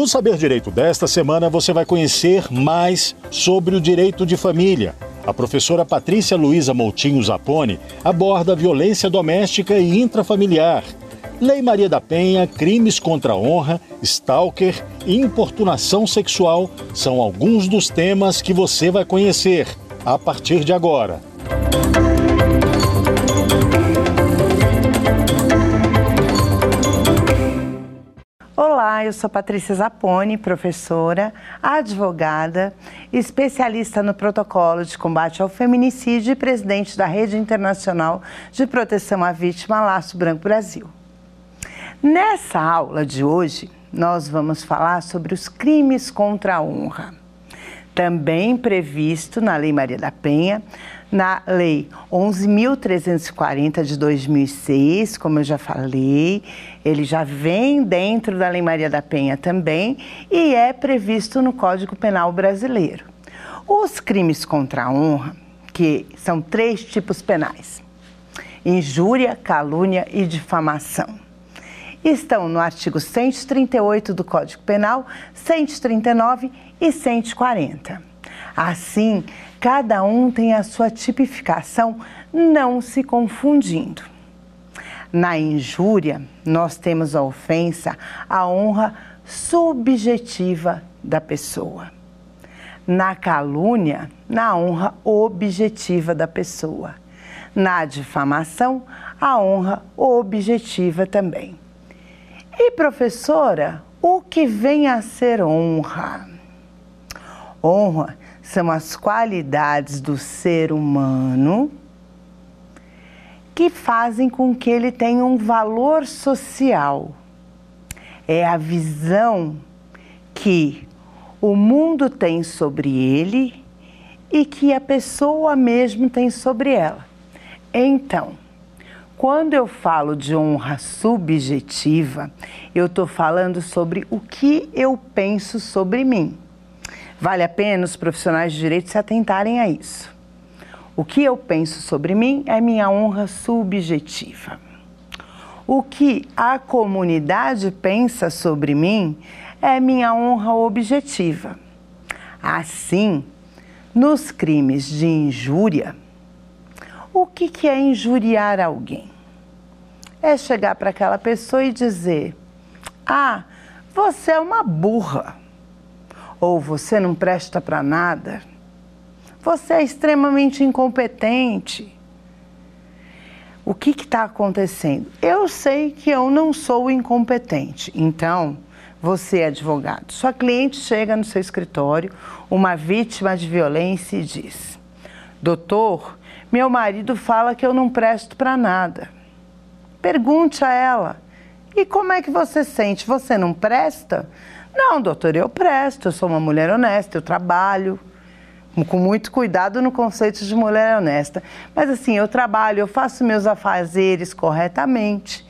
No Saber Direito desta semana, você vai conhecer mais sobre o direito de família. A professora Patrícia Luiza Moutinho Zapone aborda violência doméstica e intrafamiliar. Lei Maria da Penha, crimes contra a honra, stalker e importunação sexual são alguns dos temas que você vai conhecer a partir de agora. Olá, eu sou Patrícia Zapone, professora, advogada, especialista no protocolo de combate ao feminicídio e presidente da Rede Internacional de Proteção à Vítima Laço Branco Brasil. Nessa aula de hoje, nós vamos falar sobre os crimes contra a honra, também previsto na Lei Maria da Penha, na Lei 11.340 de 2006, como eu já falei, ele já vem dentro da Lei Maria da Penha também e é previsto no Código Penal Brasileiro. Os crimes contra a honra, que são três tipos penais: injúria, calúnia e difamação. Estão no artigo 138 do Código Penal, 139 e 140. Assim, cada um tem a sua tipificação, não se confundindo. Na injúria, nós temos a ofensa à honra subjetiva da pessoa. Na calúnia, na honra objetiva da pessoa. Na difamação, a honra objetiva também. E professora, o que vem a ser honra? Honra são as qualidades do ser humano que fazem com que ele tenha um valor social. É a visão que o mundo tem sobre ele e que a pessoa mesmo tem sobre ela. Então, quando eu falo de honra subjetiva, eu estou falando sobre o que eu penso sobre mim. Vale a pena os profissionais de direito se atentarem a isso. O que eu penso sobre mim é minha honra subjetiva. O que a comunidade pensa sobre mim é minha honra objetiva. Assim, nos crimes de injúria, o que, que é injuriar alguém? É chegar para aquela pessoa e dizer: Ah, você é uma burra ou você não presta para nada, você é extremamente incompetente. O que está acontecendo? Eu sei que eu não sou incompetente, então você é advogado. Sua cliente chega no seu escritório, uma vítima de violência, e diz: Doutor, meu marido fala que eu não presto para nada. Pergunte a ela: E como é que você sente? Você não presta? Não, doutor, eu presto, eu sou uma mulher honesta, eu trabalho com muito cuidado no conceito de mulher honesta. Mas assim, eu trabalho, eu faço meus afazeres corretamente.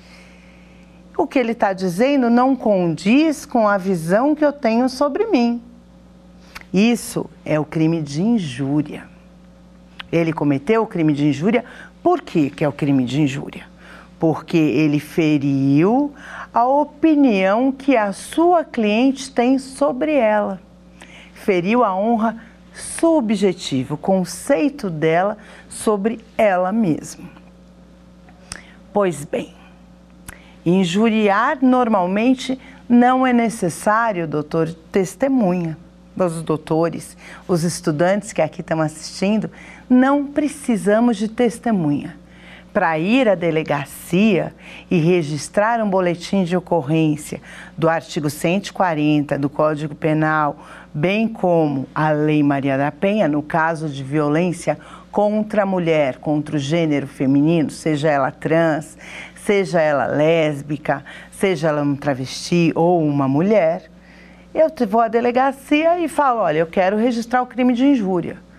O que ele está dizendo não condiz com a visão que eu tenho sobre mim. Isso é o crime de injúria. Ele cometeu o crime de injúria, por que, que é o crime de injúria? Porque ele feriu a opinião que a sua cliente tem sobre ela. Feriu a honra subjetiva, o conceito dela sobre ela mesma. Pois bem, injuriar normalmente não é necessário, doutor, testemunha. Os doutores, os estudantes que aqui estão assistindo, não precisamos de testemunha para ir à delegacia e registrar um boletim de ocorrência do artigo 140 do Código Penal, bem como a Lei Maria da Penha, no caso de violência contra a mulher, contra o gênero feminino, seja ela trans, seja ela lésbica, seja ela um travesti ou uma mulher, eu vou à delegacia e falo: olha, eu quero registrar o crime de injúria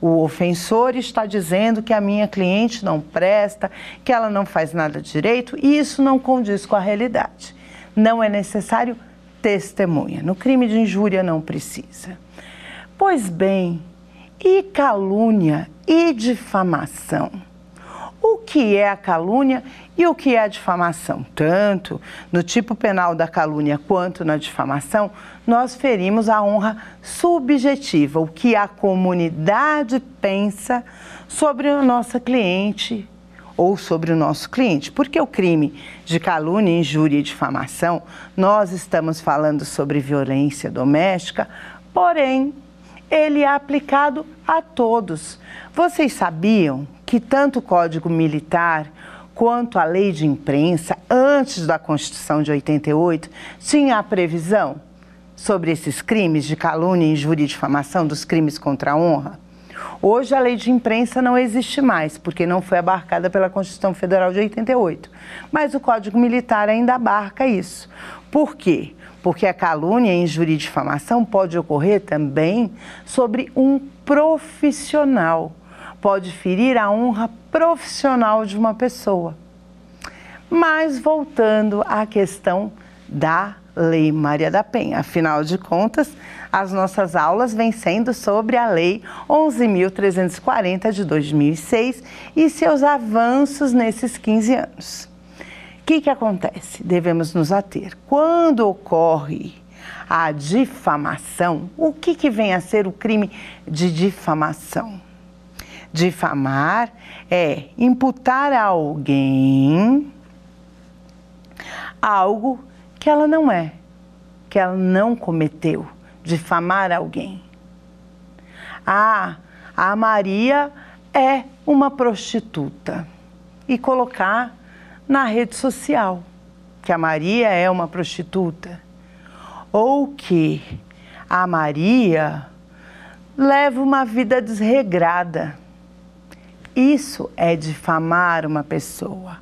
o ofensor está dizendo que a minha cliente não presta, que ela não faz nada direito, e isso não condiz com a realidade. Não é necessário testemunha. No crime de injúria não precisa. Pois bem, e calúnia e difamação? O que é a calúnia e o que é a difamação. Tanto no tipo penal da calúnia quanto na difamação, nós ferimos a honra subjetiva, o que a comunidade pensa sobre a nossa cliente ou sobre o nosso cliente. Porque o crime de calúnia, injúria e difamação, nós estamos falando sobre violência doméstica, porém, ele é aplicado a todos. Vocês sabiam que tanto o Código Militar quanto a Lei de Imprensa, antes da Constituição de 88, tinha a previsão sobre esses crimes de calúnia, injúria e difamação, dos crimes contra a honra? Hoje a lei de imprensa não existe mais, porque não foi abarcada pela Constituição Federal de 88. Mas o Código Militar ainda abarca isso. Por quê? Porque a calúnia, injúria e difamação pode ocorrer também sobre um profissional pode ferir a honra profissional de uma pessoa. Mas voltando à questão da Lei Maria da Penha, afinal de contas, as nossas aulas vêm sendo sobre a Lei 11.340 de 2006 e seus avanços nesses 15 anos. O que, que acontece? Devemos nos ater. Quando ocorre a difamação, o que, que vem a ser o crime de difamação? Difamar é imputar a alguém algo que ela não é, que ela não cometeu. Difamar alguém. Ah, a Maria é uma prostituta. E colocar na rede social que a Maria é uma prostituta. Ou que a Maria leva uma vida desregrada. Isso é difamar uma pessoa.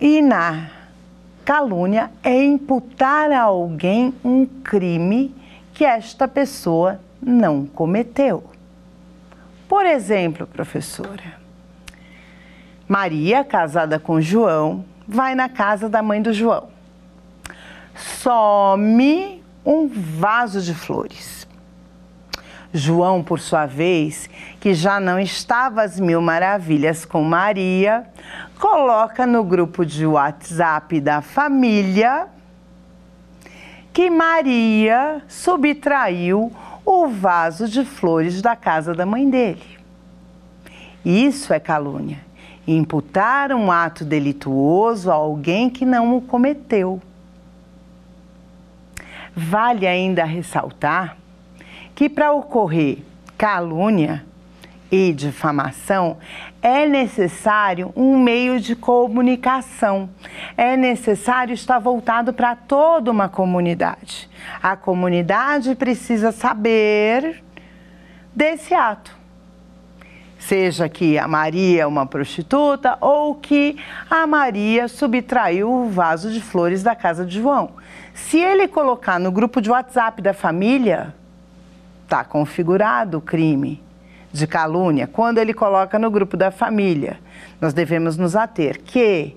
E na calúnia é imputar a alguém um crime que esta pessoa não cometeu. Por exemplo, professora, Maria, casada com João, vai na casa da mãe do João. Some um vaso de flores. João, por sua vez, que já não estava às mil maravilhas com Maria, coloca no grupo de WhatsApp da família que Maria subtraiu o vaso de flores da casa da mãe dele. Isso é calúnia. Imputar um ato delituoso a alguém que não o cometeu. Vale ainda ressaltar que para ocorrer calúnia e difamação é necessário um meio de comunicação. É necessário estar voltado para toda uma comunidade. A comunidade precisa saber desse ato. Seja que a Maria é uma prostituta ou que a Maria subtraiu o vaso de flores da casa de João. Se ele colocar no grupo de WhatsApp da família, está configurado o crime de calúnia quando ele coloca no grupo da família. Nós devemos nos ater que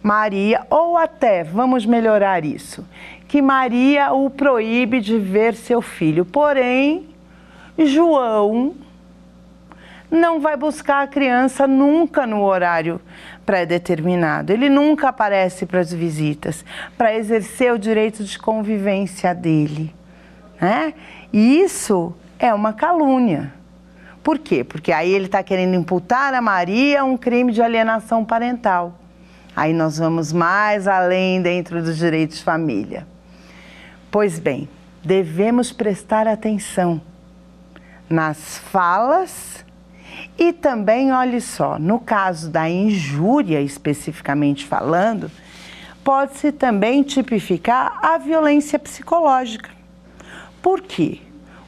Maria, ou até, vamos melhorar isso, que Maria o proíbe de ver seu filho. Porém, João não vai buscar a criança nunca no horário pré-determinado. Ele nunca aparece para as visitas, para exercer o direito de convivência dele. Né? E isso é uma calúnia. Por quê? Porque aí ele está querendo imputar a Maria um crime de alienação parental. Aí nós vamos mais além dentro dos direitos de família. Pois bem, devemos prestar atenção nas falas e também, olhe só, no caso da injúria especificamente falando, pode-se também tipificar a violência psicológica. Por quê?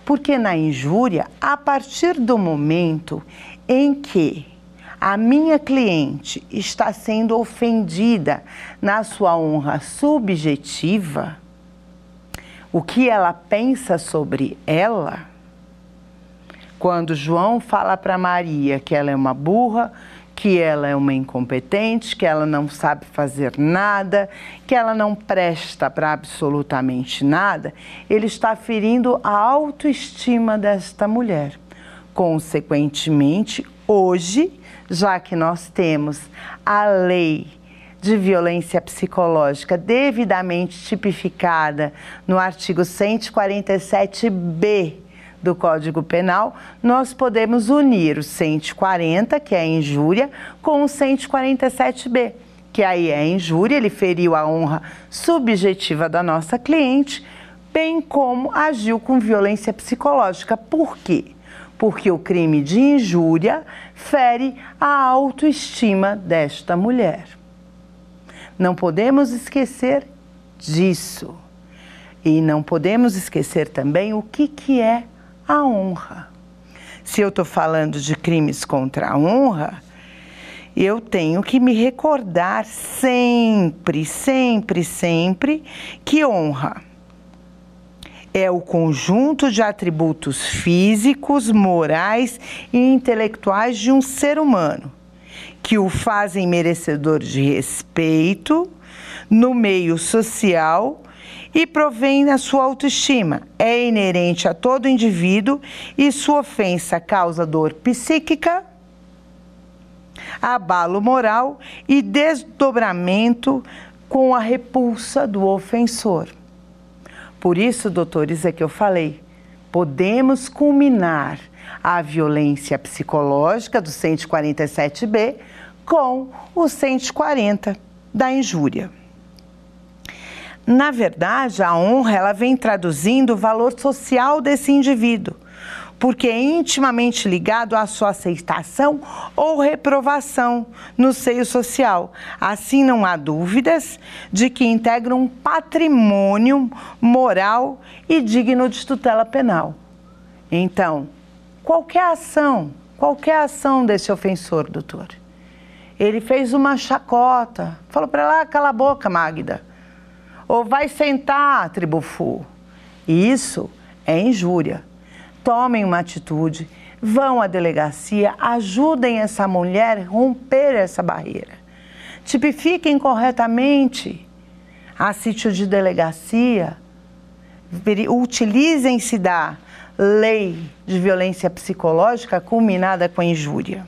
Porque na injúria, a partir do momento em que a minha cliente está sendo ofendida na sua honra subjetiva, o que ela pensa sobre ela, quando João fala para Maria que ela é uma burra, que ela é uma incompetente, que ela não sabe fazer nada, que ela não presta para absolutamente nada, ele está ferindo a autoestima desta mulher. Consequentemente, hoje já que nós temos a lei de violência psicológica devidamente tipificada no artigo 147b do Código Penal, nós podemos unir o 140, que é injúria, com o 147b, que aí é injúria, ele feriu a honra subjetiva da nossa cliente, bem como agiu com violência psicológica. Por quê? Porque o crime de injúria fere a autoestima desta mulher. Não podemos esquecer disso. E não podemos esquecer também o que, que é a honra. Se eu estou falando de crimes contra a honra, eu tenho que me recordar sempre, sempre, sempre que honra é o conjunto de atributos físicos, morais e intelectuais de um ser humano que o fazem merecedor de respeito no meio social e provém da sua autoestima. É inerente a todo indivíduo e sua ofensa causa dor psíquica, abalo moral e desdobramento com a repulsa do ofensor. Por isso, doutores, é que eu falei, podemos culminar a violência psicológica do 147B com o 140 da injúria. Na verdade, a honra ela vem traduzindo o valor social desse indivíduo, porque é intimamente ligado à sua aceitação ou reprovação no seio social. Assim, não há dúvidas de que integra um patrimônio moral e digno de tutela penal. Então, qualquer ação, qualquer ação desse ofensor, doutor, ele fez uma chacota, falou para ela, ah, cala a boca, Magda ou vai sentar, tribufu. Isso é injúria. Tomem uma atitude, vão à delegacia, ajudem essa mulher a romper essa barreira. Tipifiquem corretamente a sítio de delegacia, utilizem-se da lei de violência psicológica culminada com a injúria.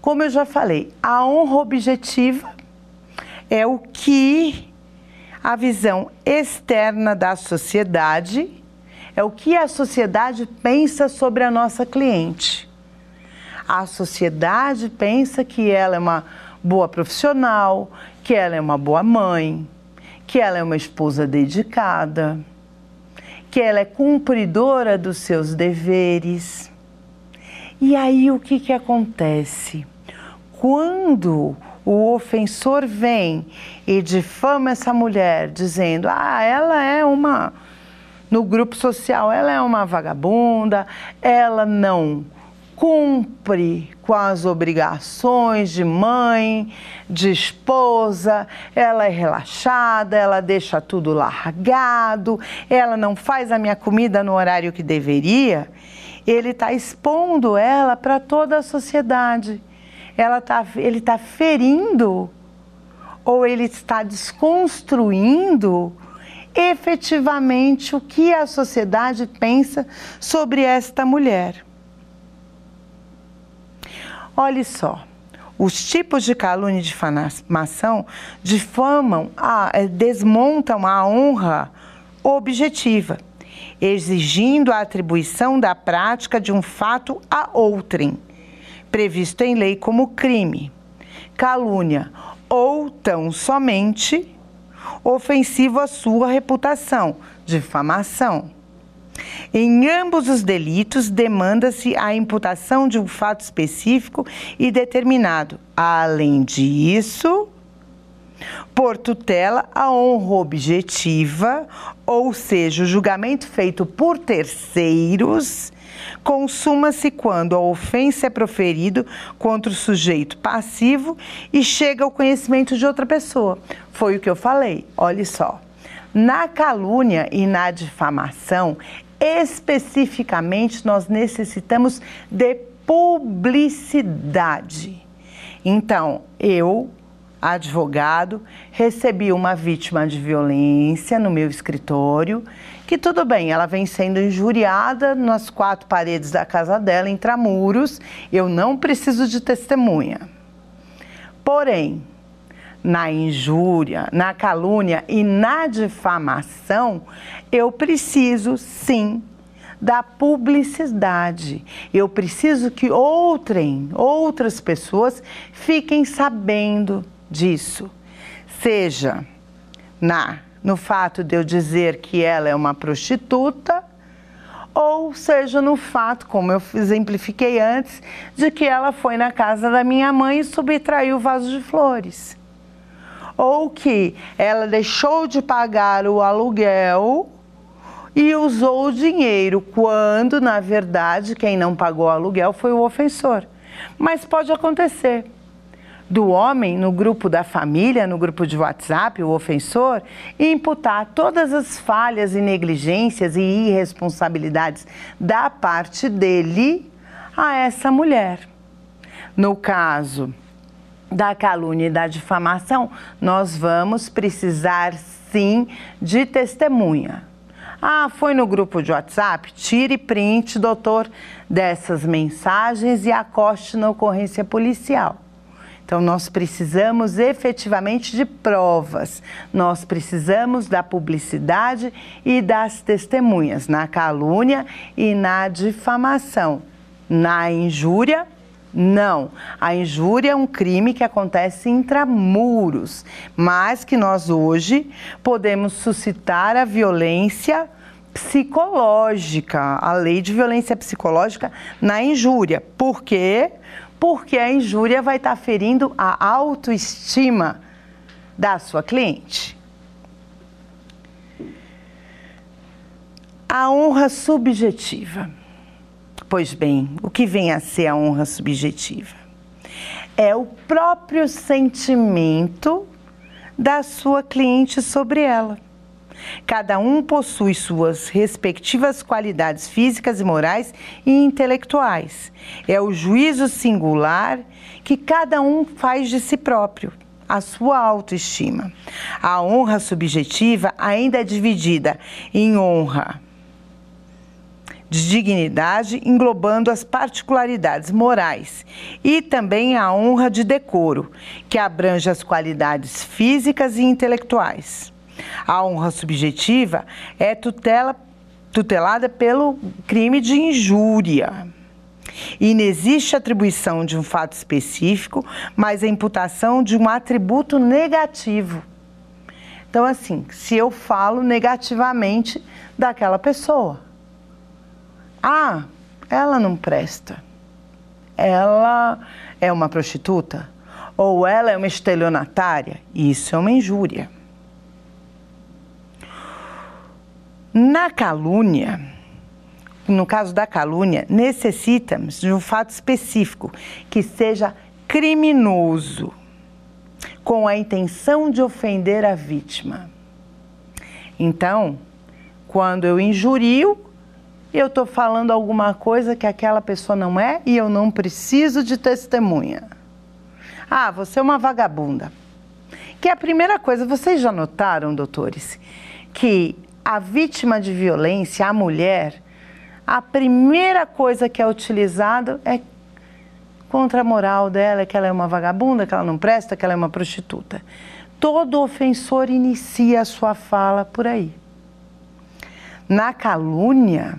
Como eu já falei, a honra objetiva é o que a visão externa da sociedade é o que a sociedade pensa sobre a nossa cliente. A sociedade pensa que ela é uma boa profissional, que ela é uma boa mãe, que ela é uma esposa dedicada, que ela é cumpridora dos seus deveres. E aí o que, que acontece? Quando o ofensor vem e difama essa mulher, dizendo: ah, ela é uma. No grupo social, ela é uma vagabunda, ela não cumpre com as obrigações de mãe, de esposa, ela é relaxada, ela deixa tudo largado, ela não faz a minha comida no horário que deveria, ele está expondo ela para toda a sociedade ela tá, ele está ferindo ou ele está desconstruindo efetivamente o que a sociedade pensa sobre esta mulher. Olhe só, os tipos de calúnia e difamação difamam, a, eh, desmontam a honra objetiva, exigindo a atribuição da prática de um fato a outrem previsto em lei como crime, calúnia ou tão somente ofensivo à sua reputação, difamação. Em ambos os delitos, demanda-se a imputação de um fato específico e determinado. Além disso, por tutela, a honra objetiva, ou seja, o julgamento feito por terceiros, consuma-se quando a ofensa é proferido contra o sujeito passivo e chega ao conhecimento de outra pessoa. Foi o que eu falei. Olhe só. Na calúnia e na difamação, especificamente, nós necessitamos de publicidade. Então, eu advogado, recebi uma vítima de violência no meu escritório, que tudo bem, ela vem sendo injuriada nas quatro paredes da casa dela, intramuros, eu não preciso de testemunha. Porém, na injúria, na calúnia e na difamação, eu preciso sim da publicidade. Eu preciso que outrem, outras pessoas fiquem sabendo disso. Seja na no fato de eu dizer que ela é uma prostituta, ou seja no fato, como eu exemplifiquei antes, de que ela foi na casa da minha mãe e subtraiu o vaso de flores ou que ela deixou de pagar o aluguel e usou o dinheiro, quando na verdade quem não pagou o aluguel foi o ofensor. Mas pode acontecer do homem no grupo da família, no grupo de WhatsApp, o ofensor, imputar todas as falhas e negligências e irresponsabilidades da parte dele a essa mulher. No caso da calúnia e da difamação, nós vamos precisar sim de testemunha. Ah, foi no grupo de WhatsApp? Tire print, doutor, dessas mensagens e acoste na ocorrência policial. Então, nós precisamos efetivamente de provas, nós precisamos da publicidade e das testemunhas na calúnia e na difamação. Na injúria, não. A injúria é um crime que acontece intramuros, mas que nós hoje podemos suscitar a violência psicológica, a lei de violência psicológica na injúria. Por quê? Porque a injúria vai estar ferindo a autoestima da sua cliente. A honra subjetiva. Pois bem, o que vem a ser a honra subjetiva? É o próprio sentimento da sua cliente sobre ela. Cada um possui suas respectivas qualidades físicas e morais e intelectuais. É o juízo singular que cada um faz de si próprio, a sua autoestima. A honra subjetiva ainda é dividida em honra de dignidade, englobando as particularidades morais, e também a honra de decoro, que abrange as qualidades físicas e intelectuais. A honra subjetiva é tutela, tutelada pelo crime de injúria. E não existe atribuição de um fato específico, mas a imputação de um atributo negativo. Então, assim, se eu falo negativamente daquela pessoa, ah, ela não presta. Ela é uma prostituta. Ou ela é uma estelionatária. Isso é uma injúria. Na calúnia, no caso da calúnia, necessitamos de um fato específico que seja criminoso, com a intenção de ofender a vítima. Então, quando eu injurio, eu estou falando alguma coisa que aquela pessoa não é e eu não preciso de testemunha. Ah, você é uma vagabunda. Que é a primeira coisa, vocês já notaram, doutores, que a vítima de violência, a mulher, a primeira coisa que é utilizada é contra a moral dela, é que ela é uma vagabunda, que ela não presta, que ela é uma prostituta. Todo ofensor inicia a sua fala por aí. Na calúnia,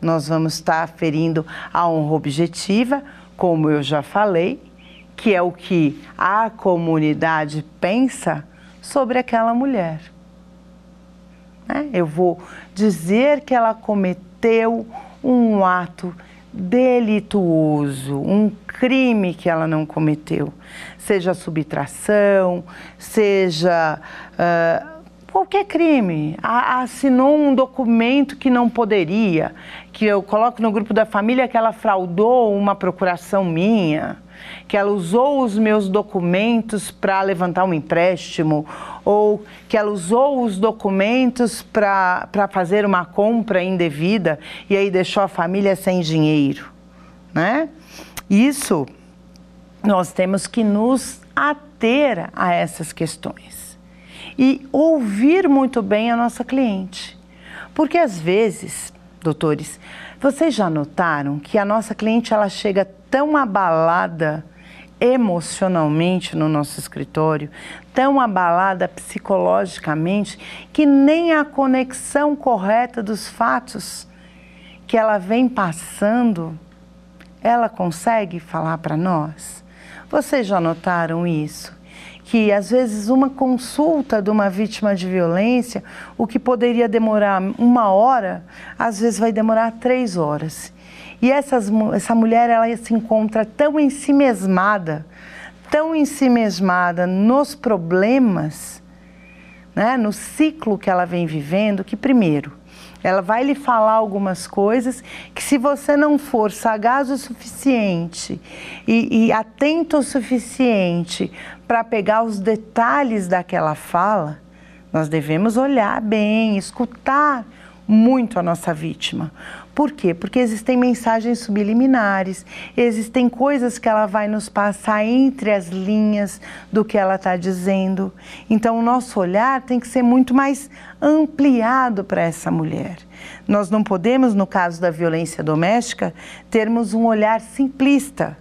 nós vamos estar ferindo a honra objetiva, como eu já falei, que é o que a comunidade pensa sobre aquela mulher. Né? Eu vou dizer que ela cometeu um ato delituoso, um crime que ela não cometeu, seja subtração, seja uh, qualquer crime, assinou um documento que não poderia, que eu coloco no grupo da família que ela fraudou uma procuração minha, que ela usou os meus documentos para levantar um empréstimo, ou que ela usou os documentos para fazer uma compra indevida e aí deixou a família sem dinheiro, né? Isso nós temos que nos ater a essas questões e ouvir muito bem a nossa cliente. Porque às vezes, doutores, vocês já notaram que a nossa cliente ela chega tão abalada emocionalmente no nosso escritório, tão abalada psicologicamente, que nem a conexão correta dos fatos que ela vem passando, ela consegue falar para nós? Vocês já notaram isso? Que às vezes uma consulta de uma vítima de violência, o que poderia demorar uma hora, às vezes vai demorar três horas. E essas, essa mulher ela se encontra tão ensimesmada, tão ensimesmada nos problemas, né, no ciclo que ela vem vivendo, que primeiro, ela vai lhe falar algumas coisas que se você não for sagaz o suficiente e, e atento o suficiente para pegar os detalhes daquela fala, nós devemos olhar bem, escutar muito a nossa vítima. Por quê? Porque existem mensagens subliminares, existem coisas que ela vai nos passar entre as linhas do que ela está dizendo. Então, o nosso olhar tem que ser muito mais ampliado para essa mulher. Nós não podemos, no caso da violência doméstica, termos um olhar simplista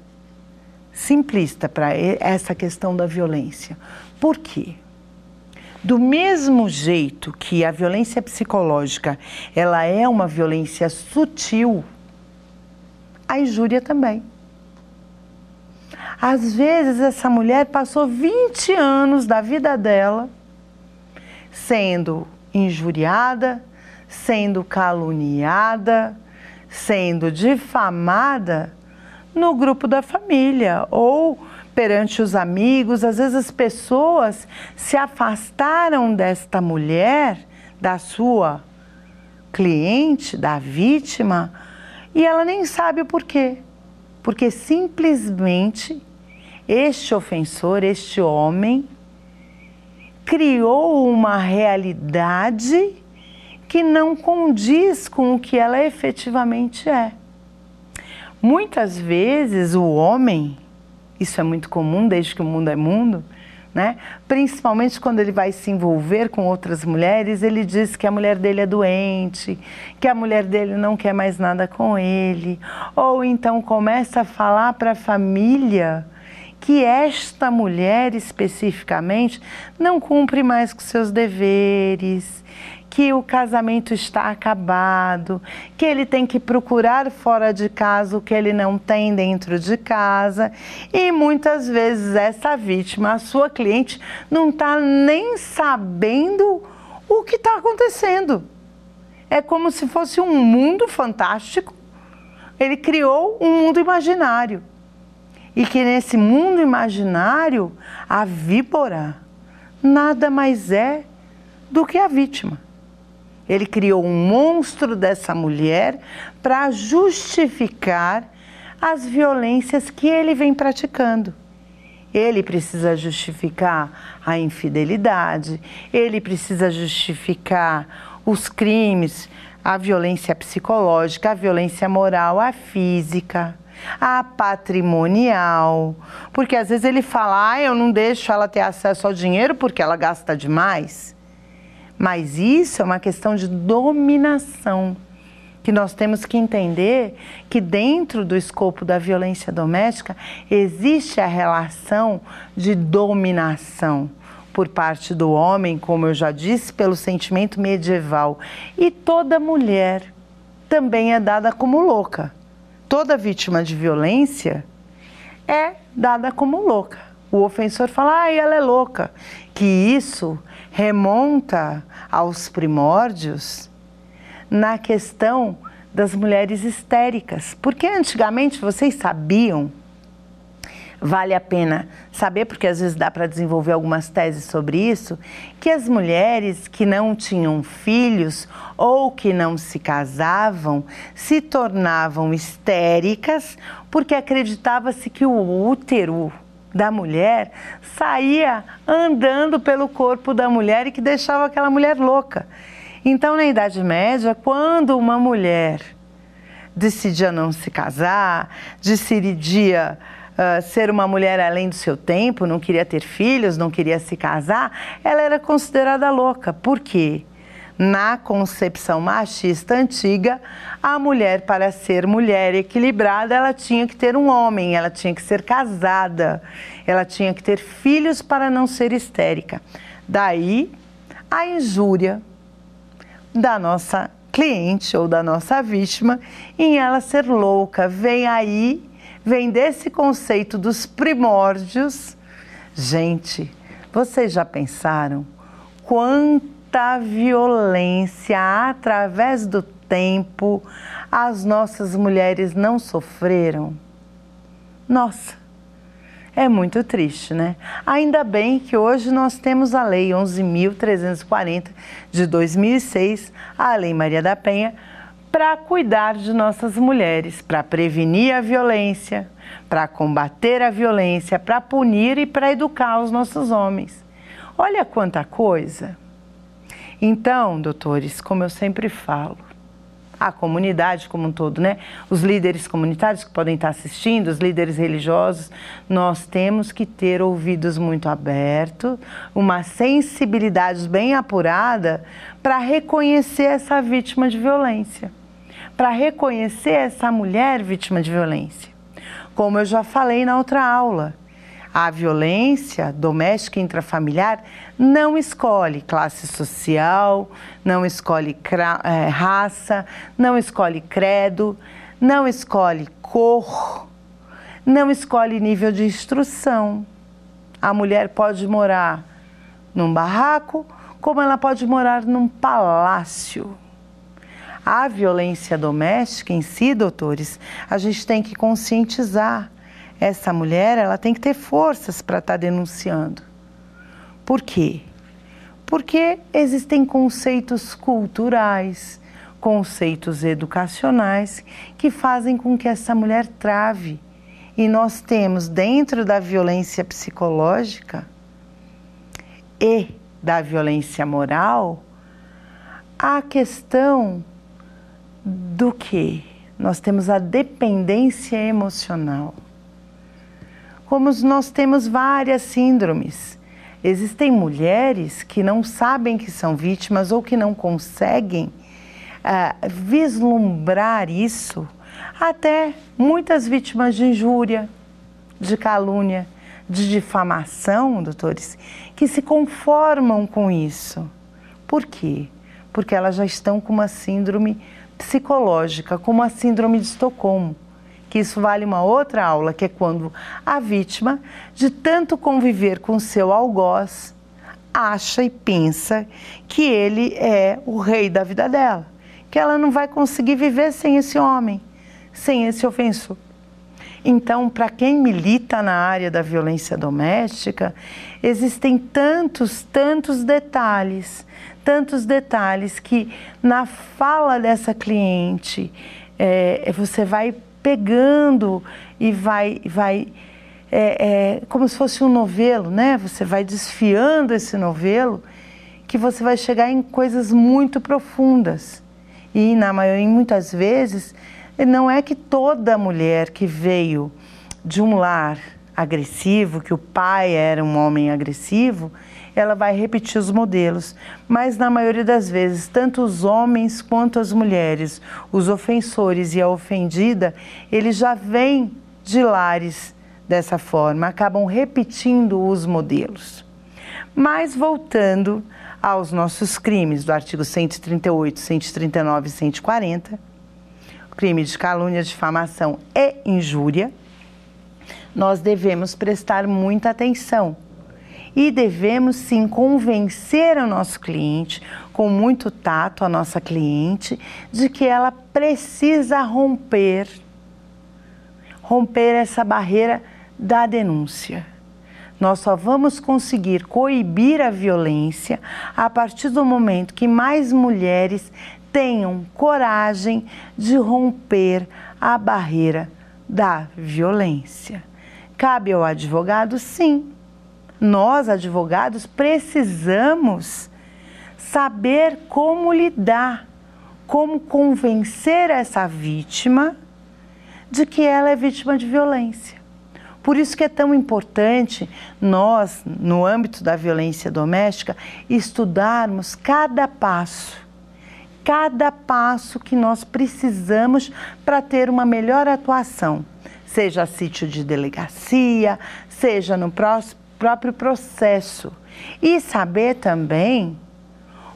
simplista para essa questão da violência. Por quê? Do mesmo jeito que a violência psicológica, ela é uma violência sutil, a injúria também. Às vezes essa mulher passou 20 anos da vida dela sendo injuriada, sendo caluniada, sendo difamada no grupo da família ou perante os amigos, às vezes as pessoas se afastaram desta mulher, da sua cliente, da vítima, e ela nem sabe o porquê. Porque simplesmente este ofensor, este homem, criou uma realidade que não condiz com o que ela efetivamente é. Muitas vezes o homem isso é muito comum desde que o mundo é mundo, né? Principalmente quando ele vai se envolver com outras mulheres, ele diz que a mulher dele é doente, que a mulher dele não quer mais nada com ele, ou então começa a falar para a família que esta mulher especificamente não cumpre mais com seus deveres, que o casamento está acabado, que ele tem que procurar fora de casa o que ele não tem dentro de casa. E muitas vezes essa vítima, a sua cliente, não está nem sabendo o que está acontecendo. É como se fosse um mundo fantástico. Ele criou um mundo imaginário. E que nesse mundo imaginário, a víbora nada mais é do que a vítima. Ele criou um monstro dessa mulher para justificar as violências que ele vem praticando. Ele precisa justificar a infidelidade, ele precisa justificar os crimes, a violência psicológica, a violência moral, a física, a patrimonial. Porque às vezes ele fala, ah, eu não deixo ela ter acesso ao dinheiro porque ela gasta demais. Mas isso é uma questão de dominação, que nós temos que entender que dentro do escopo da violência doméstica existe a relação de dominação por parte do homem, como eu já disse, pelo sentimento medieval. E toda mulher também é dada como louca. Toda vítima de violência é dada como louca. O ofensor fala, ah, ela é louca. Que isso remonta aos primórdios na questão das mulheres histéricas. Porque antigamente vocês sabiam, vale a pena saber, porque às vezes dá para desenvolver algumas teses sobre isso, que as mulheres que não tinham filhos ou que não se casavam se tornavam histéricas porque acreditava-se que o útero da mulher saía andando pelo corpo da mulher e que deixava aquela mulher louca. Então, na Idade Média, quando uma mulher decidia não se casar, decidia uh, ser uma mulher além do seu tempo, não queria ter filhos, não queria se casar, ela era considerada louca. Por quê? Na concepção machista antiga, a mulher, para ser mulher equilibrada, ela tinha que ter um homem, ela tinha que ser casada, ela tinha que ter filhos para não ser histérica. Daí a injúria da nossa cliente ou da nossa vítima em ela ser louca. Vem aí, vem desse conceito dos primórdios. Gente, vocês já pensaram quanta violência através do tempo as nossas mulheres não sofreram? Nossa, é muito triste, né? Ainda bem que hoje nós temos a Lei 11.340 de 2006, a Lei Maria da Penha, para cuidar de nossas mulheres, para prevenir a violência, para combater a violência, para punir e para educar os nossos homens. Olha quanta coisa! Então, doutores, como eu sempre falo, a comunidade como um todo, né? Os líderes comunitários que podem estar assistindo, os líderes religiosos, nós temos que ter ouvidos muito abertos, uma sensibilidade bem apurada para reconhecer essa vítima de violência, para reconhecer essa mulher vítima de violência. Como eu já falei na outra aula, a violência doméstica e intrafamiliar não escolhe classe social, não escolhe é, raça, não escolhe credo, não escolhe cor, não escolhe nível de instrução. A mulher pode morar num barraco, como ela pode morar num palácio. A violência doméstica em si, doutores, a gente tem que conscientizar essa mulher ela tem que ter forças para estar tá denunciando. Por quê? Porque existem conceitos culturais, conceitos educacionais que fazem com que essa mulher trave. E nós temos dentro da violência psicológica e da violência moral a questão do que? Nós temos a dependência emocional como nós temos várias síndromes. Existem mulheres que não sabem que são vítimas ou que não conseguem uh, vislumbrar isso, até muitas vítimas de injúria, de calúnia, de difamação, doutores, que se conformam com isso. Por quê? Porque elas já estão com uma síndrome psicológica, como a síndrome de Estocolmo que isso vale uma outra aula, que é quando a vítima, de tanto conviver com seu algoz, acha e pensa que ele é o rei da vida dela, que ela não vai conseguir viver sem esse homem, sem esse ofensor. Então, para quem milita na área da violência doméstica, existem tantos, tantos detalhes, tantos detalhes que na fala dessa cliente é, você vai pegando e vai, vai é, é, como se fosse um novelo, né? Você vai desfiando esse novelo que você vai chegar em coisas muito profundas. E na maioria, muitas vezes, não é que toda mulher que veio de um lar agressivo, que o pai era um homem agressivo, ela vai repetir os modelos. Mas na maioria das vezes, tanto os homens quanto as mulheres, os ofensores e a ofendida, eles já vêm de lares dessa forma, acabam repetindo os modelos. Mas voltando aos nossos crimes do artigo 138, 139 e 140, crime de calúnia, difamação e injúria, nós devemos prestar muita atenção e devemos sim convencer o nosso cliente, com muito tato, a nossa cliente, de que ela precisa romper, romper essa barreira da denúncia. Nós só vamos conseguir coibir a violência a partir do momento que mais mulheres tenham coragem de romper a barreira da violência. Cabe ao advogado, sim, nós, advogados, precisamos saber como lidar, como convencer essa vítima de que ela é vítima de violência. Por isso que é tão importante nós, no âmbito da violência doméstica, estudarmos cada passo, cada passo que nós precisamos para ter uma melhor atuação, seja sítio de delegacia, seja no próprio processo. E saber também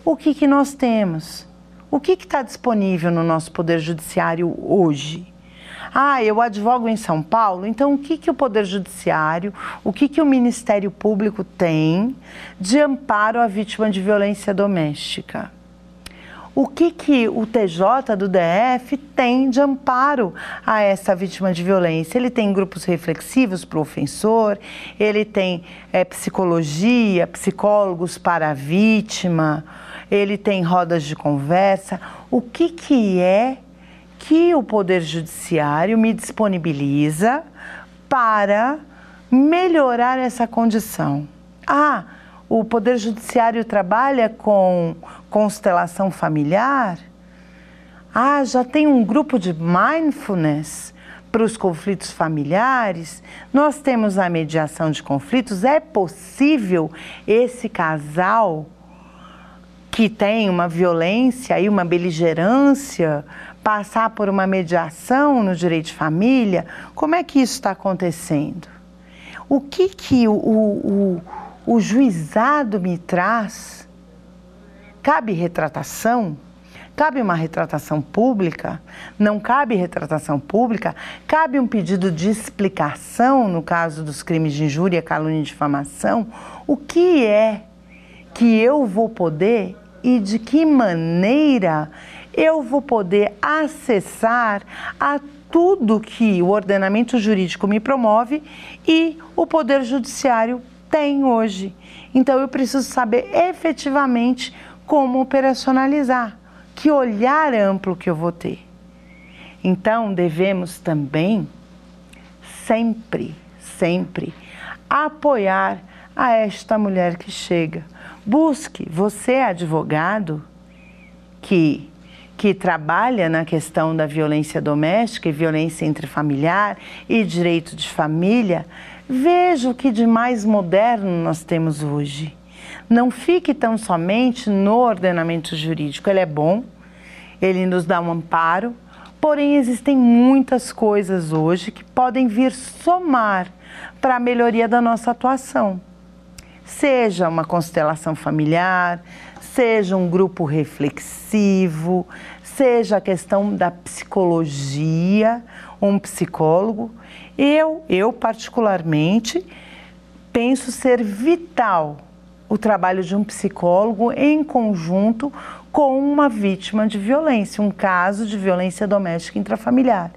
o que, que nós temos, o que está disponível no nosso Poder Judiciário hoje. Ah, eu advogo em São Paulo, então o que, que o Poder Judiciário, o que, que o Ministério Público tem de amparo à vítima de violência doméstica? O que, que o TJ do DF tem de amparo a essa vítima de violência? Ele tem grupos reflexivos para o ofensor, ele tem é, psicologia, psicólogos para a vítima, ele tem rodas de conversa. O que, que é que o Poder Judiciário me disponibiliza para melhorar essa condição. Ah, o Poder Judiciário trabalha com constelação familiar? Ah, já tem um grupo de mindfulness para os conflitos familiares? Nós temos a mediação de conflitos. É possível esse casal que tem uma violência e uma beligerância passar por uma mediação no direito de família, como é que isso está acontecendo? O que, que o, o, o, juizado me traz? Cabe retratação? Cabe uma retratação pública? Não cabe retratação pública? Cabe um pedido de explicação no caso dos crimes de injúria, calúnia e difamação? O que é que eu vou poder e de que maneira eu vou poder acessar a tudo que o ordenamento jurídico me promove e o Poder Judiciário tem hoje. Então eu preciso saber efetivamente como operacionalizar, que olhar amplo que eu vou ter. Então devemos também sempre, sempre apoiar a esta mulher que chega. Busque, você é advogado que que trabalha na questão da violência doméstica e violência intrafamiliar e direito de família, veja o que de mais moderno nós temos hoje. Não fique tão somente no ordenamento jurídico, ele é bom, ele nos dá um amparo, porém existem muitas coisas hoje que podem vir somar para a melhoria da nossa atuação. Seja uma constelação familiar, seja um grupo reflexivo, seja a questão da psicologia, um psicólogo. Eu, eu particularmente, penso ser vital o trabalho de um psicólogo em conjunto com uma vítima de violência, um caso de violência doméstica intrafamiliar.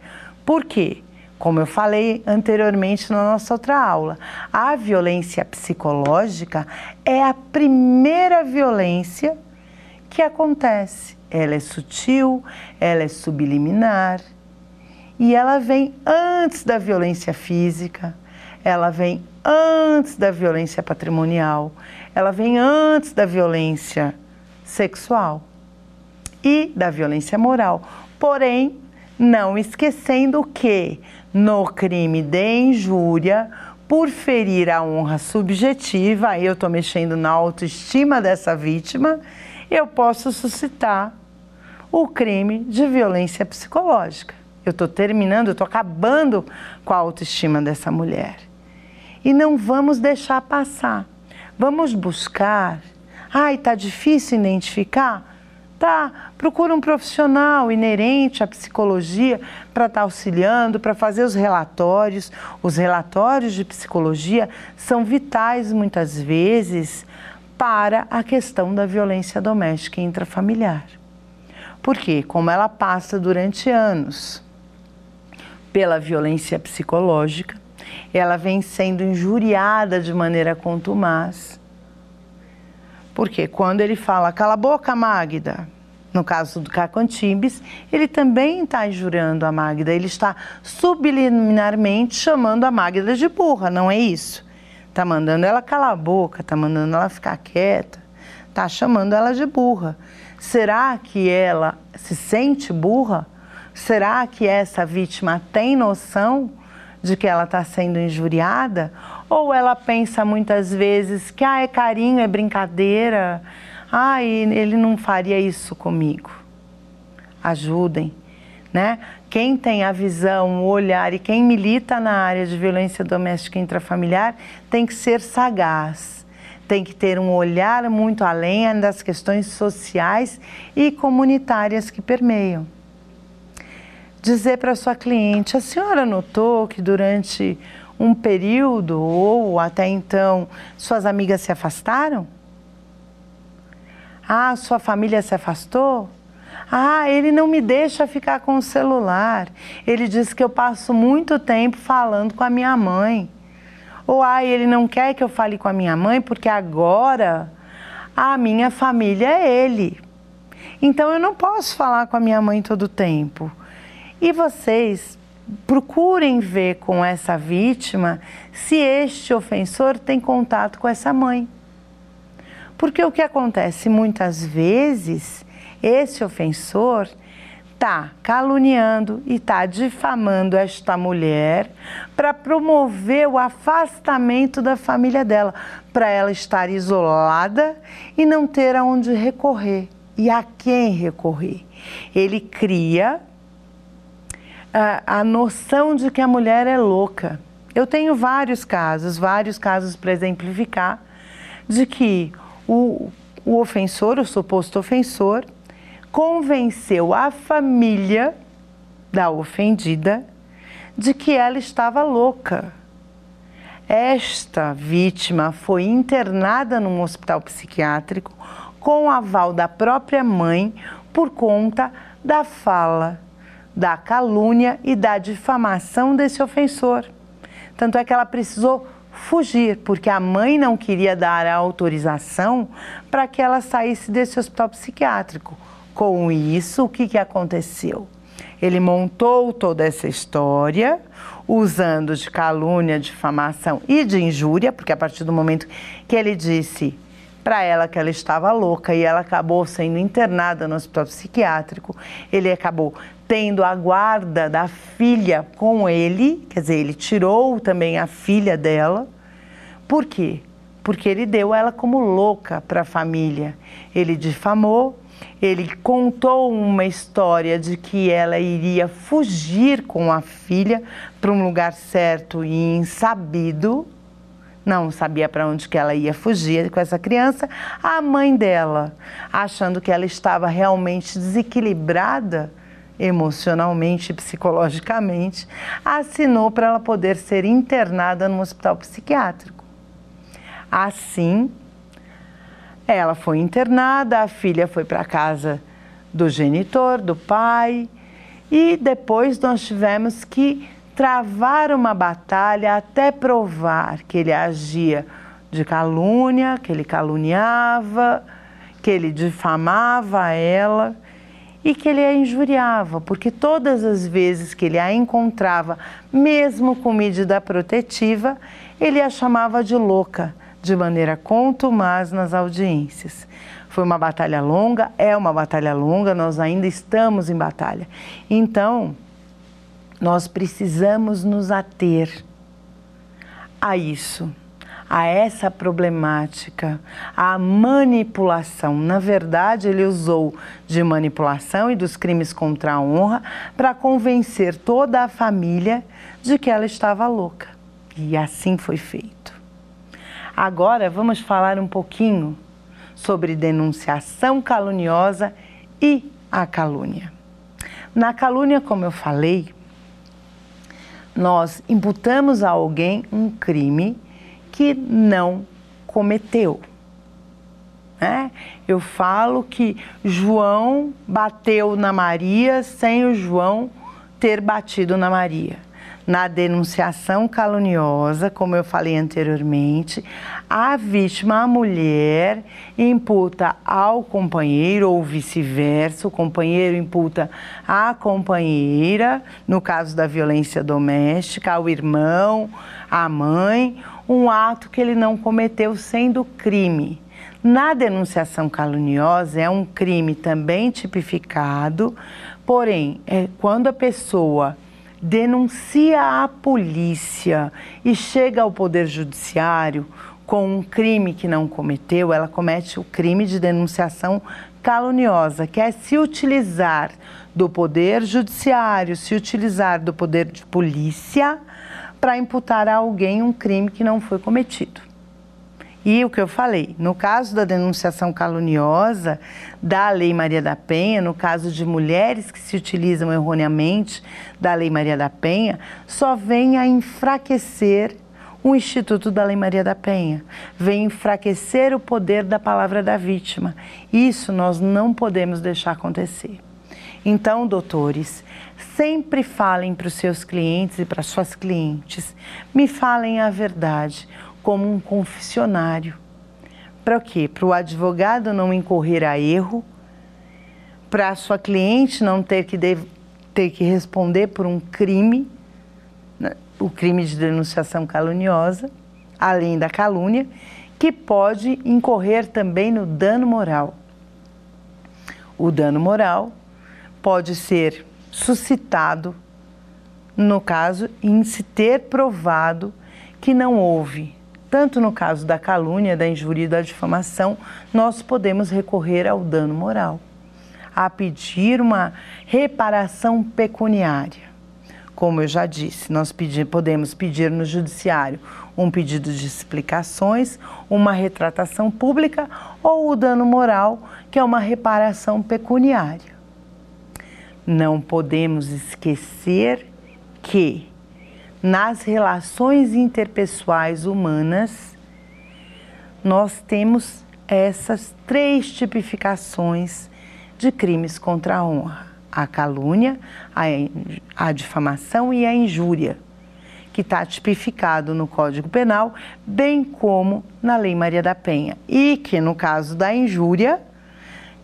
Por quê? Como eu falei anteriormente na nossa outra aula, a violência psicológica é a primeira violência que acontece. Ela é sutil, ela é subliminar e ela vem antes da violência física, ela vem antes da violência patrimonial, ela vem antes da violência sexual e da violência moral. Porém, não esquecendo que no crime de injúria por ferir a honra subjetiva, aí eu estou mexendo na autoestima dessa vítima, eu posso suscitar o crime de violência psicológica. Eu estou terminando, eu estou acabando com a autoestima dessa mulher. E não vamos deixar passar. Vamos buscar. Ai, está difícil identificar? Tá, procura um profissional inerente à psicologia para estar tá auxiliando, para fazer os relatórios. Os relatórios de psicologia são vitais muitas vezes para a questão da violência doméstica e intrafamiliar. Porque, como ela passa durante anos pela violência psicológica, ela vem sendo injuriada de maneira contumaz porque quando ele fala, cala a boca, Magda, no caso do Caco Antibes, ele também está injurando a Magda, ele está subliminarmente chamando a Magda de burra, não é isso? Está mandando ela calar a boca, está mandando ela ficar quieta, está chamando ela de burra. Será que ela se sente burra? Será que essa vítima tem noção de que ela está sendo injuriada, ou ela pensa muitas vezes que ah, é carinho, é brincadeira, ah, ele não faria isso comigo. Ajudem, né? Quem tem a visão, o olhar e quem milita na área de violência doméstica intrafamiliar tem que ser sagaz, tem que ter um olhar muito além das questões sociais e comunitárias que permeiam dizer para sua cliente: a senhora notou que durante um período ou até então suas amigas se afastaram? Ah, sua família se afastou? Ah, ele não me deixa ficar com o celular. Ele diz que eu passo muito tempo falando com a minha mãe. Ou ah, ele não quer que eu fale com a minha mãe porque agora a minha família é ele. Então eu não posso falar com a minha mãe todo o tempo. E vocês procurem ver com essa vítima se este ofensor tem contato com essa mãe. Porque o que acontece muitas vezes, esse ofensor está caluniando e está difamando esta mulher para promover o afastamento da família dela, para ela estar isolada e não ter aonde recorrer e a quem recorrer. Ele cria a, a noção de que a mulher é louca. Eu tenho vários casos, vários casos para exemplificar, de que o, o ofensor, o suposto ofensor, convenceu a família da ofendida de que ela estava louca. Esta vítima foi internada num hospital psiquiátrico com aval da própria mãe por conta da fala da calúnia e da difamação desse ofensor. Tanto é que ela precisou fugir, porque a mãe não queria dar a autorização para que ela saísse desse hospital psiquiátrico. Com isso, o que, que aconteceu? Ele montou toda essa história, usando de calúnia, difamação e de injúria, porque a partir do momento que ele disse para ela que ela estava louca e ela acabou sendo internada no hospital psiquiátrico, ele acabou tendo a guarda da filha com ele, quer dizer, ele tirou também a filha dela. Por quê? Porque ele deu ela como louca para a família. Ele difamou, ele contou uma história de que ela iria fugir com a filha para um lugar certo e insabido. Não sabia para onde que ela ia fugir com essa criança. A mãe dela, achando que ela estava realmente desequilibrada, emocionalmente e psicologicamente, assinou para ela poder ser internada no hospital psiquiátrico. Assim, ela foi internada, a filha foi para casa do genitor, do pai, e depois nós tivemos que travar uma batalha até provar que ele agia de calúnia, que ele caluniava, que ele difamava ela e que ele a injuriava, porque todas as vezes que ele a encontrava, mesmo com medida protetiva, ele a chamava de louca, de maneira contumaz nas audiências. Foi uma batalha longa, é uma batalha longa, nós ainda estamos em batalha. Então, nós precisamos nos ater a isso a essa problemática, a manipulação. Na verdade, ele usou de manipulação e dos crimes contra a honra para convencer toda a família de que ela estava louca. E assim foi feito. Agora vamos falar um pouquinho sobre denunciação caluniosa e a calúnia. Na calúnia, como eu falei, nós imputamos a alguém um crime que não cometeu. É? Eu falo que João bateu na Maria sem o João ter batido na Maria. Na denunciação caluniosa, como eu falei anteriormente, a vítima, a mulher, imputa ao companheiro ou vice-versa, o companheiro imputa à companheira, no caso da violência doméstica, ao irmão, à mãe um ato que ele não cometeu sendo crime. Na denunciação caluniosa é um crime também tipificado, porém, é quando a pessoa denuncia a polícia e chega ao Poder Judiciário com um crime que não cometeu, ela comete o crime de denunciação caluniosa, que é se utilizar do Poder Judiciário, se utilizar do poder de polícia para imputar a alguém um crime que não foi cometido. E o que eu falei, no caso da denunciação caluniosa da Lei Maria da Penha, no caso de mulheres que se utilizam erroneamente da Lei Maria da Penha, só vem a enfraquecer o Instituto da Lei Maria da Penha, vem enfraquecer o poder da palavra da vítima. Isso nós não podemos deixar acontecer. Então, doutores, sempre falem para os seus clientes e para suas clientes, me falem a verdade como um confessionário. Para quê? Para o advogado não incorrer a erro, para a sua cliente não ter que, ter que responder por um crime, né? o crime de denunciação caluniosa, além da calúnia, que pode incorrer também no dano moral. O dano moral pode ser suscitado, no caso, em se ter provado que não houve tanto no caso da calúnia, da injúria e da difamação, nós podemos recorrer ao dano moral, a pedir uma reparação pecuniária. Como eu já disse, nós pedir, podemos pedir no judiciário um pedido de explicações, uma retratação pública ou o dano moral, que é uma reparação pecuniária. Não podemos esquecer que nas relações interpessoais humanas, nós temos essas três tipificações de crimes contra a honra: a calúnia, a, a difamação e a injúria, que está tipificado no Código Penal, bem como na Lei Maria da Penha. E que, no caso da injúria,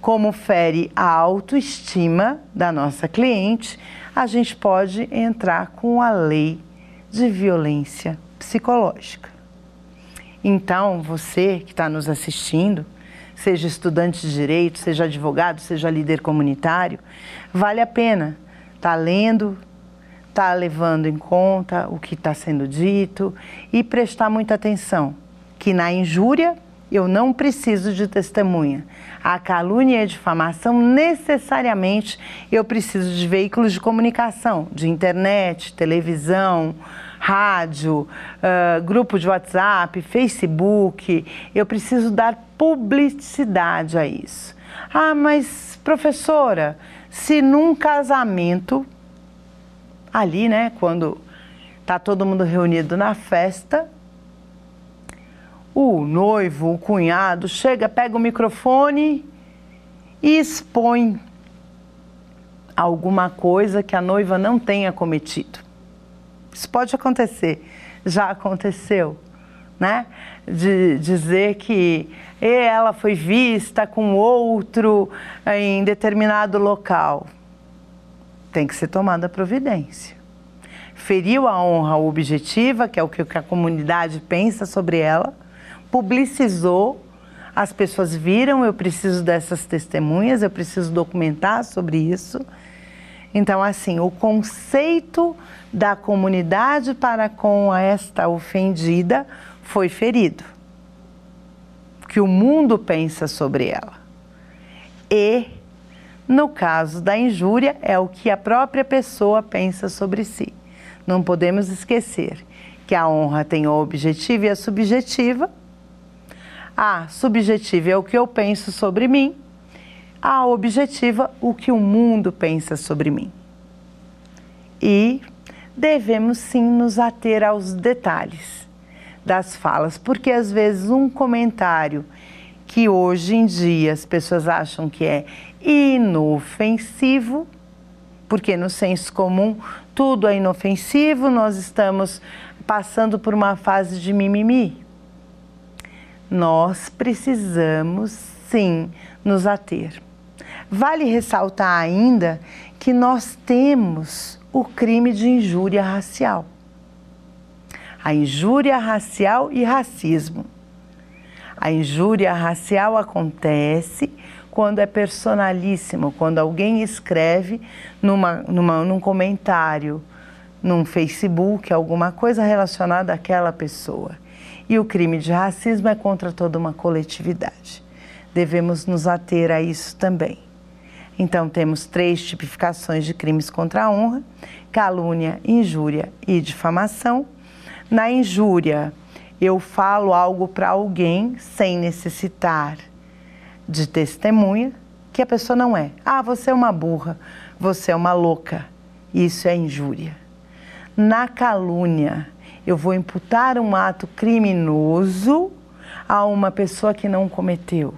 como fere a autoestima da nossa cliente, a gente pode entrar com a lei de violência psicológica. Então, você que está nos assistindo, seja estudante de direito, seja advogado, seja líder comunitário, vale a pena estar tá lendo, estar tá levando em conta o que está sendo dito e prestar muita atenção que na injúria eu não preciso de testemunha. A calúnia e a difamação, necessariamente, eu preciso de veículos de comunicação, de internet, televisão, rádio, uh, grupo de WhatsApp, Facebook. Eu preciso dar publicidade a isso. Ah, mas professora, se num casamento, ali, né, quando tá todo mundo reunido na festa, o noivo, o cunhado, chega, pega o microfone e expõe alguma coisa que a noiva não tenha cometido. Isso pode acontecer, já aconteceu, né? De dizer que ela foi vista com outro em determinado local. Tem que ser tomada providência. Feriu a honra objetiva, que é o que a comunidade pensa sobre ela, publicizou, as pessoas viram, eu preciso dessas testemunhas, eu preciso documentar sobre isso. Então, assim, o conceito da comunidade para com esta ofendida foi ferido. O que o mundo pensa sobre ela. E, no caso da injúria, é o que a própria pessoa pensa sobre si. Não podemos esquecer que a honra tem a objetiva e a subjetiva. A subjetiva é o que eu penso sobre mim, a objetiva, o que o mundo pensa sobre mim. E devemos sim nos ater aos detalhes das falas, porque às vezes um comentário que hoje em dia as pessoas acham que é inofensivo, porque no senso comum tudo é inofensivo, nós estamos passando por uma fase de mimimi. Nós precisamos sim nos ater. Vale ressaltar ainda que nós temos o crime de injúria racial. A injúria racial e racismo. A injúria racial acontece quando é personalíssimo, quando alguém escreve numa, numa, num comentário num Facebook, alguma coisa relacionada àquela pessoa. E o crime de racismo é contra toda uma coletividade. Devemos nos ater a isso também. Então, temos três tipificações de crimes contra a honra: calúnia, injúria e difamação. Na injúria, eu falo algo para alguém sem necessitar de testemunha, que a pessoa não é. Ah, você é uma burra, você é uma louca. Isso é injúria. Na calúnia, eu vou imputar um ato criminoso a uma pessoa que não cometeu.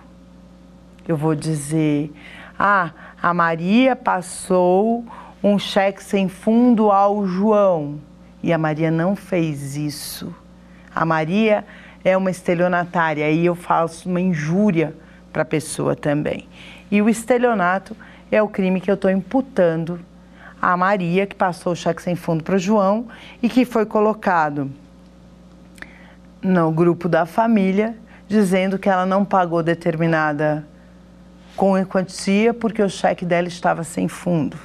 Eu vou dizer: ah, a Maria passou um cheque sem fundo ao João e a Maria não fez isso. A Maria é uma estelionatária e eu faço uma injúria para a pessoa também. E o estelionato é o crime que eu estou imputando a Maria, que passou o cheque sem fundo para o João e que foi colocado no grupo da família, dizendo que ela não pagou determinada quantia porque o cheque dela estava sem fundo.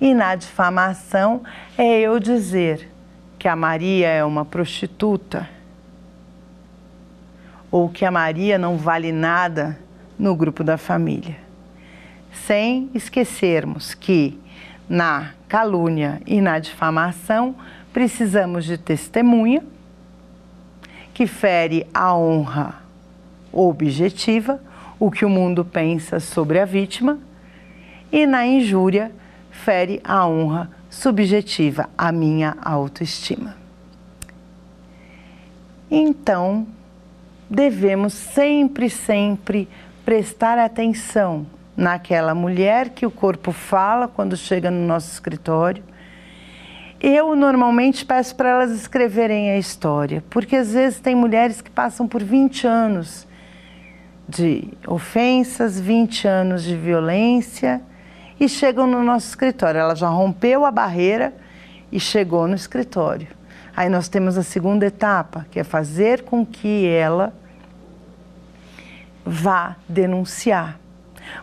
E na difamação é eu dizer que a Maria é uma prostituta ou que a Maria não vale nada no grupo da família. Sem esquecermos que na calúnia e na difamação precisamos de testemunha que fere a honra objetiva, o que o mundo pensa sobre a vítima, e na injúria fere a honra subjetiva, a minha autoestima. Então, devemos sempre, sempre prestar atenção naquela mulher que o corpo fala quando chega no nosso escritório. Eu normalmente peço para elas escreverem a história, porque às vezes tem mulheres que passam por 20 anos de ofensas, 20 anos de violência e chegam no nosso escritório. Ela já rompeu a barreira e chegou no escritório. Aí nós temos a segunda etapa, que é fazer com que ela vá denunciar.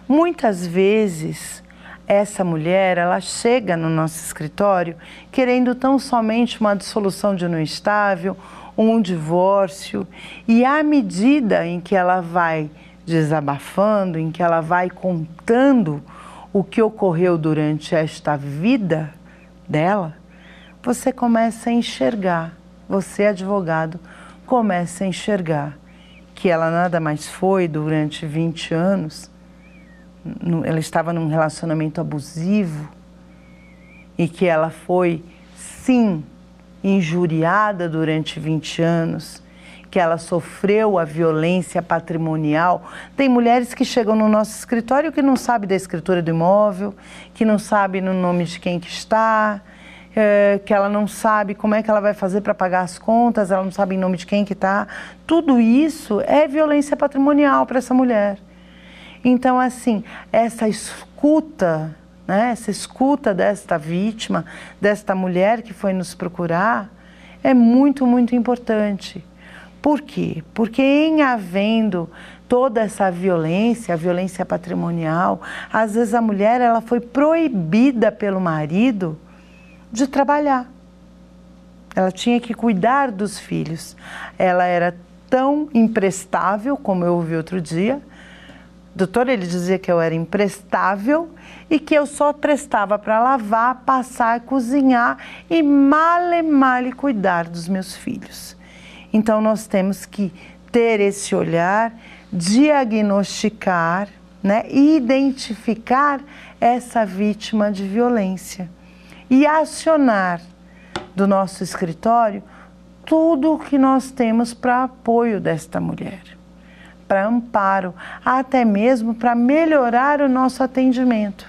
Muitas vezes essa mulher, ela chega no nosso escritório querendo tão somente uma dissolução de união estável, um divórcio, e à medida em que ela vai desabafando, em que ela vai contando o que ocorreu durante esta vida dela, você começa a enxergar, você advogado, começa a enxergar que ela nada mais foi durante 20 anos, ela estava num relacionamento abusivo e que ela foi, sim, injuriada durante 20 anos, que ela sofreu a violência patrimonial. Tem mulheres que chegam no nosso escritório que não sabe da escritura do imóvel, que não sabe no nome de quem que está, é, que ela não sabe como é que ela vai fazer para pagar as contas, ela não sabe em nome de quem que está. Tudo isso é violência patrimonial para essa mulher. Então, assim, essa escuta, né, essa escuta desta vítima, desta mulher que foi nos procurar, é muito, muito importante. Por quê? Porque em havendo toda essa violência, a violência patrimonial, às vezes a mulher ela foi proibida pelo marido de trabalhar. Ela tinha que cuidar dos filhos. Ela era tão imprestável, como eu ouvi outro dia. Doutor, ele dizia que eu era imprestável e que eu só prestava para lavar, passar, cozinhar e male, male cuidar dos meus filhos. Então nós temos que ter esse olhar, diagnosticar, né, identificar essa vítima de violência e acionar do nosso escritório tudo o que nós temos para apoio desta mulher, para amparo, até mesmo para melhorar o nosso atendimento.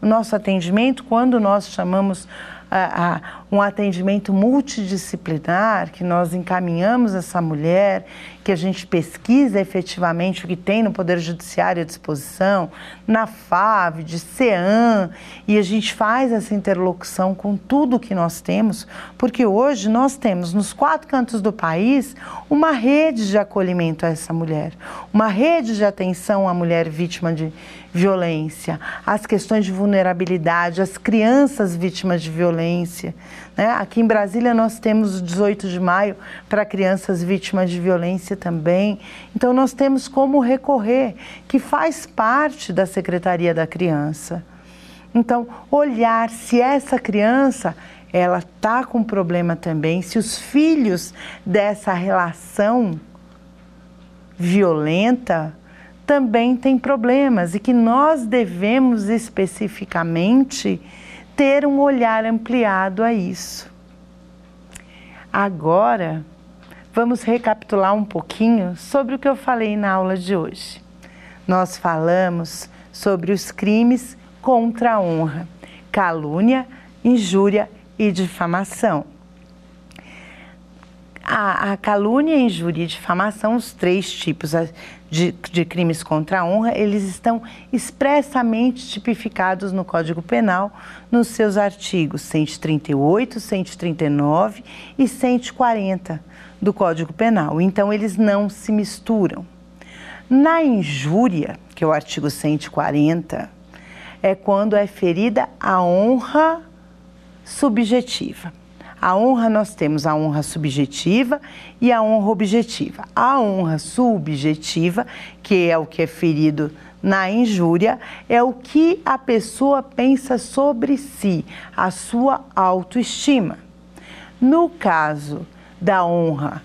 O nosso atendimento, quando nós chamamos a, a, um atendimento multidisciplinar, que nós encaminhamos essa mulher, que a gente pesquisa efetivamente o que tem no Poder Judiciário à disposição, na FAV, de CEAM, e a gente faz essa interlocução com tudo que nós temos, porque hoje nós temos nos quatro cantos do país uma rede de acolhimento a essa mulher, uma rede de atenção à mulher vítima de violência, as questões de vulnerabilidade, as crianças vítimas de violência. Né? Aqui em Brasília nós temos o 18 de maio para crianças vítimas de violência também. Então nós temos como recorrer, que faz parte da Secretaria da Criança. Então, olhar se essa criança ela está com problema também, se os filhos dessa relação violenta também têm problemas e que nós devemos especificamente ter um olhar ampliado a isso. Agora, vamos recapitular um pouquinho sobre o que eu falei na aula de hoje. Nós falamos sobre os crimes contra a honra, calúnia, injúria e difamação. A, a calúnia, injúria e difamação, os três tipos de, de, crimes contra a honra, eles estão expressamente tipificados no Código Penal, nos seus artigos 138, 139 e 140 do Código Penal. Então, eles não se misturam. Na injúria, que é o artigo 140, é quando é ferida a honra subjetiva. A honra nós temos a honra subjetiva e a honra objetiva. A honra subjetiva, que é o que é ferido na injúria, é o que a pessoa pensa sobre si, a sua autoestima. No caso da honra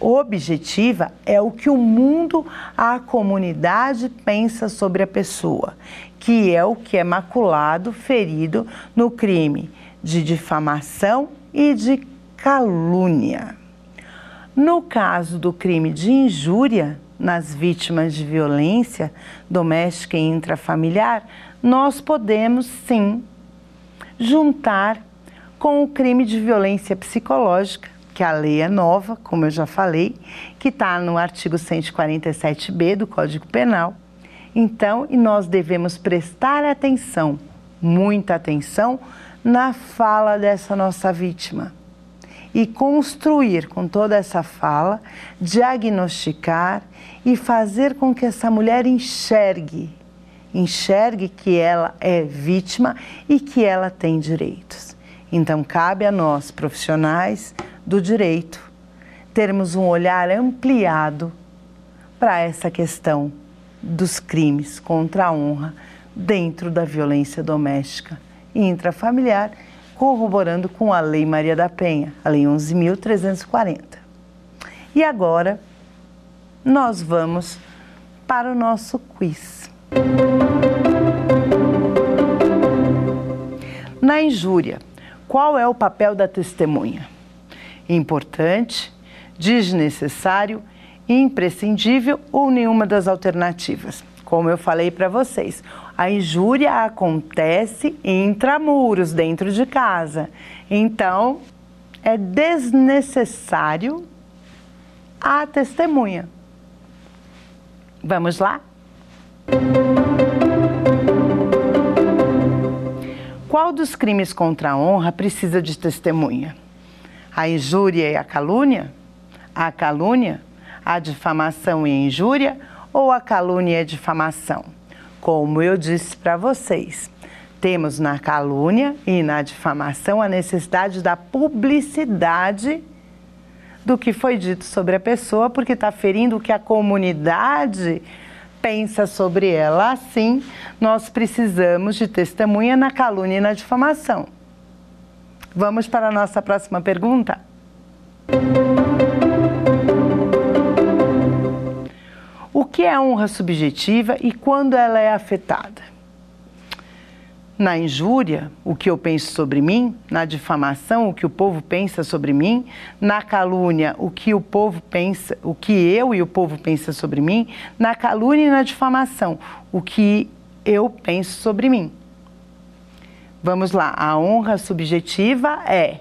objetiva, é o que o mundo, a comunidade pensa sobre a pessoa, que é o que é maculado, ferido no crime de difamação e de calúnia. No caso do crime de injúria nas vítimas de violência doméstica e intrafamiliar, nós podemos sim juntar com o crime de violência psicológica, que a lei é nova, como eu já falei, que está no artigo 147b do Código Penal. Então, e nós devemos prestar atenção, muita atenção, na fala dessa nossa vítima e construir com toda essa fala, diagnosticar e fazer com que essa mulher enxergue, enxergue que ela é vítima e que ela tem direitos. Então cabe a nós, profissionais do direito, termos um olhar ampliado para essa questão dos crimes contra a honra dentro da violência doméstica intrafamiliar, corroborando com a Lei Maria da Penha, a Lei 11.340. E agora nós vamos para o nosso quiz. Na injúria, qual é o papel da testemunha? Importante, desnecessário, imprescindível ou nenhuma das alternativas? Como eu falei para vocês, a injúria acontece intramuros, dentro de casa. Então, é desnecessário a testemunha. Vamos lá? Qual dos crimes contra a honra precisa de testemunha? A injúria e a calúnia? A calúnia? A difamação e a injúria? ou a calúnia e a difamação? Como eu disse para vocês, temos na calúnia e na difamação a necessidade da publicidade do que foi dito sobre a pessoa, porque está ferindo o que a comunidade pensa sobre ela. Assim, nós precisamos de testemunha na calúnia e na difamação. Vamos para a nossa próxima pergunta? O que é honra subjetiva e quando ela é afetada? Na injúria, o que eu penso sobre mim, na difamação, o que o povo pensa sobre mim, na calúnia, o que o povo pensa, o que eu e o povo pensa sobre mim, na calúnia e na difamação, o que eu penso sobre mim. Vamos lá, a honra subjetiva é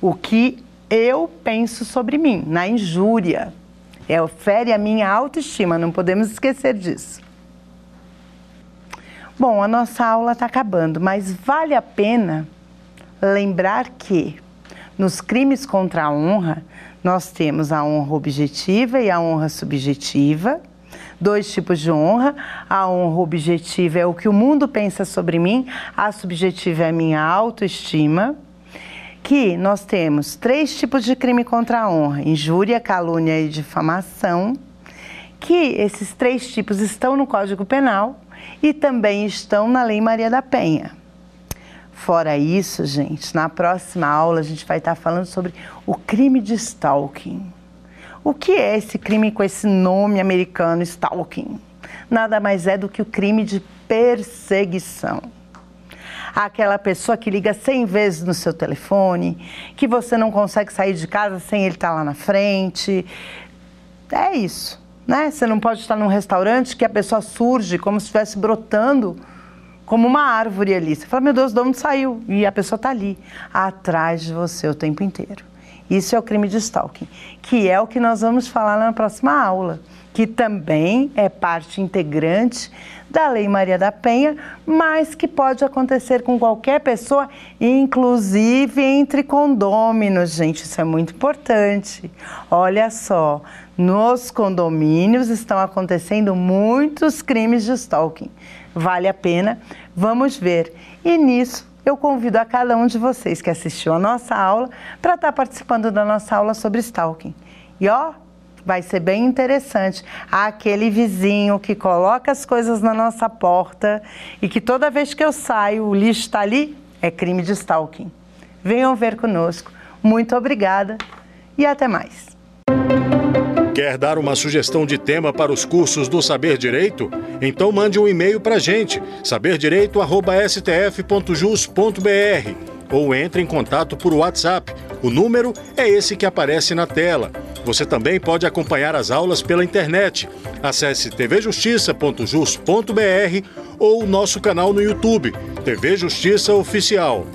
o que eu penso sobre mim, na injúria É, fere a minha autoestima, não podemos esquecer disso. Bom, a nossa aula está acabando, mas vale a pena lembrar que nos crimes contra a honra, nós temos a honra objetiva e a honra subjetiva. Dois tipos de honra. A honra objetiva é o que o mundo pensa sobre mim, a subjetiva é a minha autoestima. Que nós temos três tipos de crime contra a honra: injúria, calúnia e difamação. Que esses três tipos estão no Código Penal e também estão na Lei Maria da Penha. Fora isso, gente, na próxima aula a gente vai estar falando sobre o crime de stalking. O que é esse crime com esse nome americano, stalking? Nada mais é do que o crime de perseguição. Aquela pessoa que liga 100 vezes no seu telefone, que você não consegue sair de casa sem ele estar lá na frente. É isso, né? Você não pode estar num restaurante que a pessoa surge como se estivesse brotando como uma árvore ali. Você fala, meu Deus, de onde saiu? E a pessoa está ali, atrás de você o tempo inteiro. Isso é o crime de stalking, que é o que nós vamos falar na próxima aula, que também é parte integrante da Lei Maria da Penha, mas que pode acontecer com qualquer pessoa, inclusive entre condôminos, gente, isso é muito importante. Olha só, nos condomínios estão acontecendo muitos crimes de stalking vale a pena. Vamos ver. E nisso eu convido a cada um de vocês que assistiu a nossa aula para estar tá participando da nossa aula sobre stalking. E ó, vai ser bem interessante. Aquele vizinho que coloca as coisas na nossa porta e que toda vez que eu saio o lixo está ali, é crime de stalking. Venham ver conosco. Muito obrigada e até mais. Quer dar uma sugestão de tema para os cursos do Saber Direito? Então mande um e-mail para a gente, saberdireito.stf.jus.br ou entre em contato por WhatsApp. O número é esse que aparece na tela. Você também pode acompanhar as aulas pela internet. Acesse tvjustiça.jus.br ou nosso canal no YouTube, TV Justiça Oficial.